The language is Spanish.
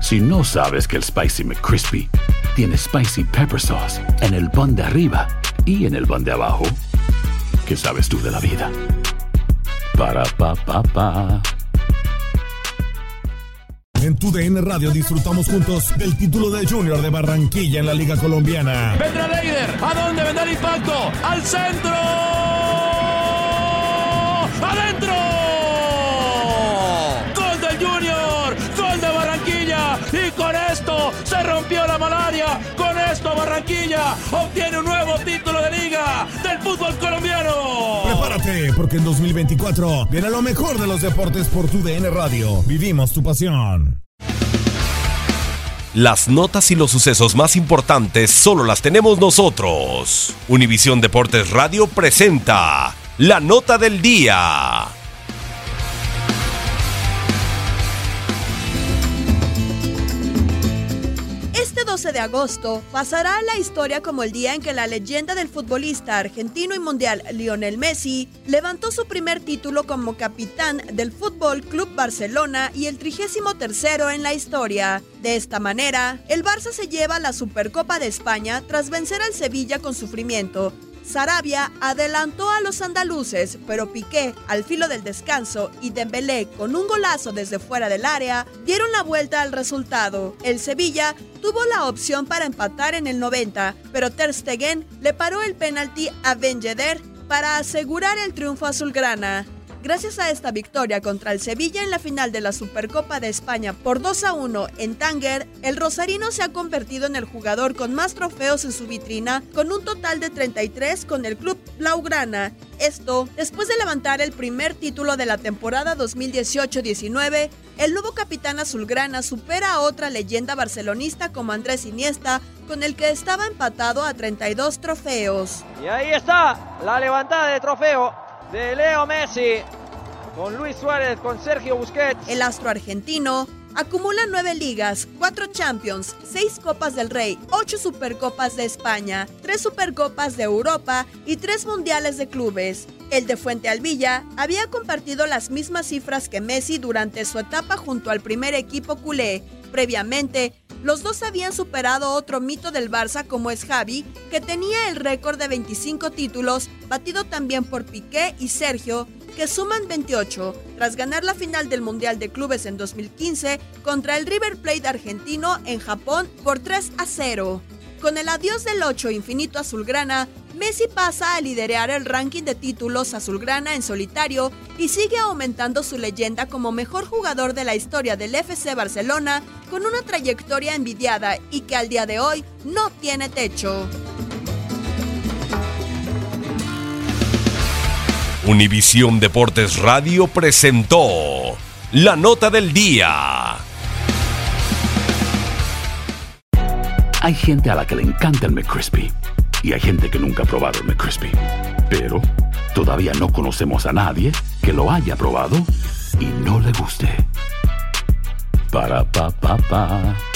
Si no sabes que el Spicy McCrispy tiene Spicy Pepper Sauce en el pan de arriba y en el pan de abajo, ¿qué sabes tú de la vida? Para, pa, pa, pa. En tu DN Radio disfrutamos juntos del título de Junior de Barranquilla en la Liga Colombiana. Vendrá Leider. ¿A dónde vendrá el impacto? ¡Al centro! Rompió la malaria. Con esto Barranquilla obtiene un nuevo título de liga del fútbol colombiano. Prepárate, porque en 2024 viene lo mejor de los deportes por tu DN Radio. Vivimos tu pasión. Las notas y los sucesos más importantes solo las tenemos nosotros. Univisión Deportes Radio presenta la nota del día. 12 de agosto pasará a la historia como el día en que la leyenda del futbolista argentino y mundial Lionel Messi levantó su primer título como capitán del Fútbol Club Barcelona y el 33 en la historia. De esta manera, el Barça se lleva la Supercopa de España tras vencer al Sevilla con sufrimiento, Sarabia adelantó a los andaluces, pero Piqué, al filo del descanso, y Dembélé, con un golazo desde fuera del área, dieron la vuelta al resultado. El Sevilla tuvo la opción para empatar en el 90, pero Ter Stegen le paró el penalti a Ben para asegurar el triunfo azulgrana. Gracias a esta victoria contra el Sevilla en la final de la Supercopa de España por 2 a 1 en Tánger, el Rosarino se ha convertido en el jugador con más trofeos en su vitrina, con un total de 33 con el club Blaugrana. Esto, después de levantar el primer título de la temporada 2018-19, el nuevo capitán azulgrana supera a otra leyenda barcelonista como Andrés Iniesta, con el que estaba empatado a 32 trofeos. Y ahí está la levantada de trofeo de Leo Messi con Luis Suárez, con Sergio Busquets. El astro argentino acumula nueve ligas, cuatro Champions, seis Copas del Rey, ocho Supercopas de España, tres Supercopas de Europa y tres Mundiales de Clubes. El de Fuente Alvilla había compartido las mismas cifras que Messi durante su etapa junto al primer equipo culé. Previamente, los dos habían superado otro mito del Barça como es Javi, que tenía el récord de 25 títulos, batido también por Piqué y Sergio, que suman 28, tras ganar la final del Mundial de Clubes en 2015 contra el River Plate argentino en Japón por 3 a 0. Con el adiós del 8 infinito azulgrana, Messi pasa a liderar el ranking de títulos azulgrana en solitario y sigue aumentando su leyenda como mejor jugador de la historia del FC Barcelona con una trayectoria envidiada y que al día de hoy no tiene techo. Univisión Deportes Radio presentó la nota del día. Hay gente a la que le encanta el McCrispy y hay gente que nunca ha probado el McCrispy. Pero todavía no conocemos a nadie que lo haya probado y no le guste. Para pa pa pa.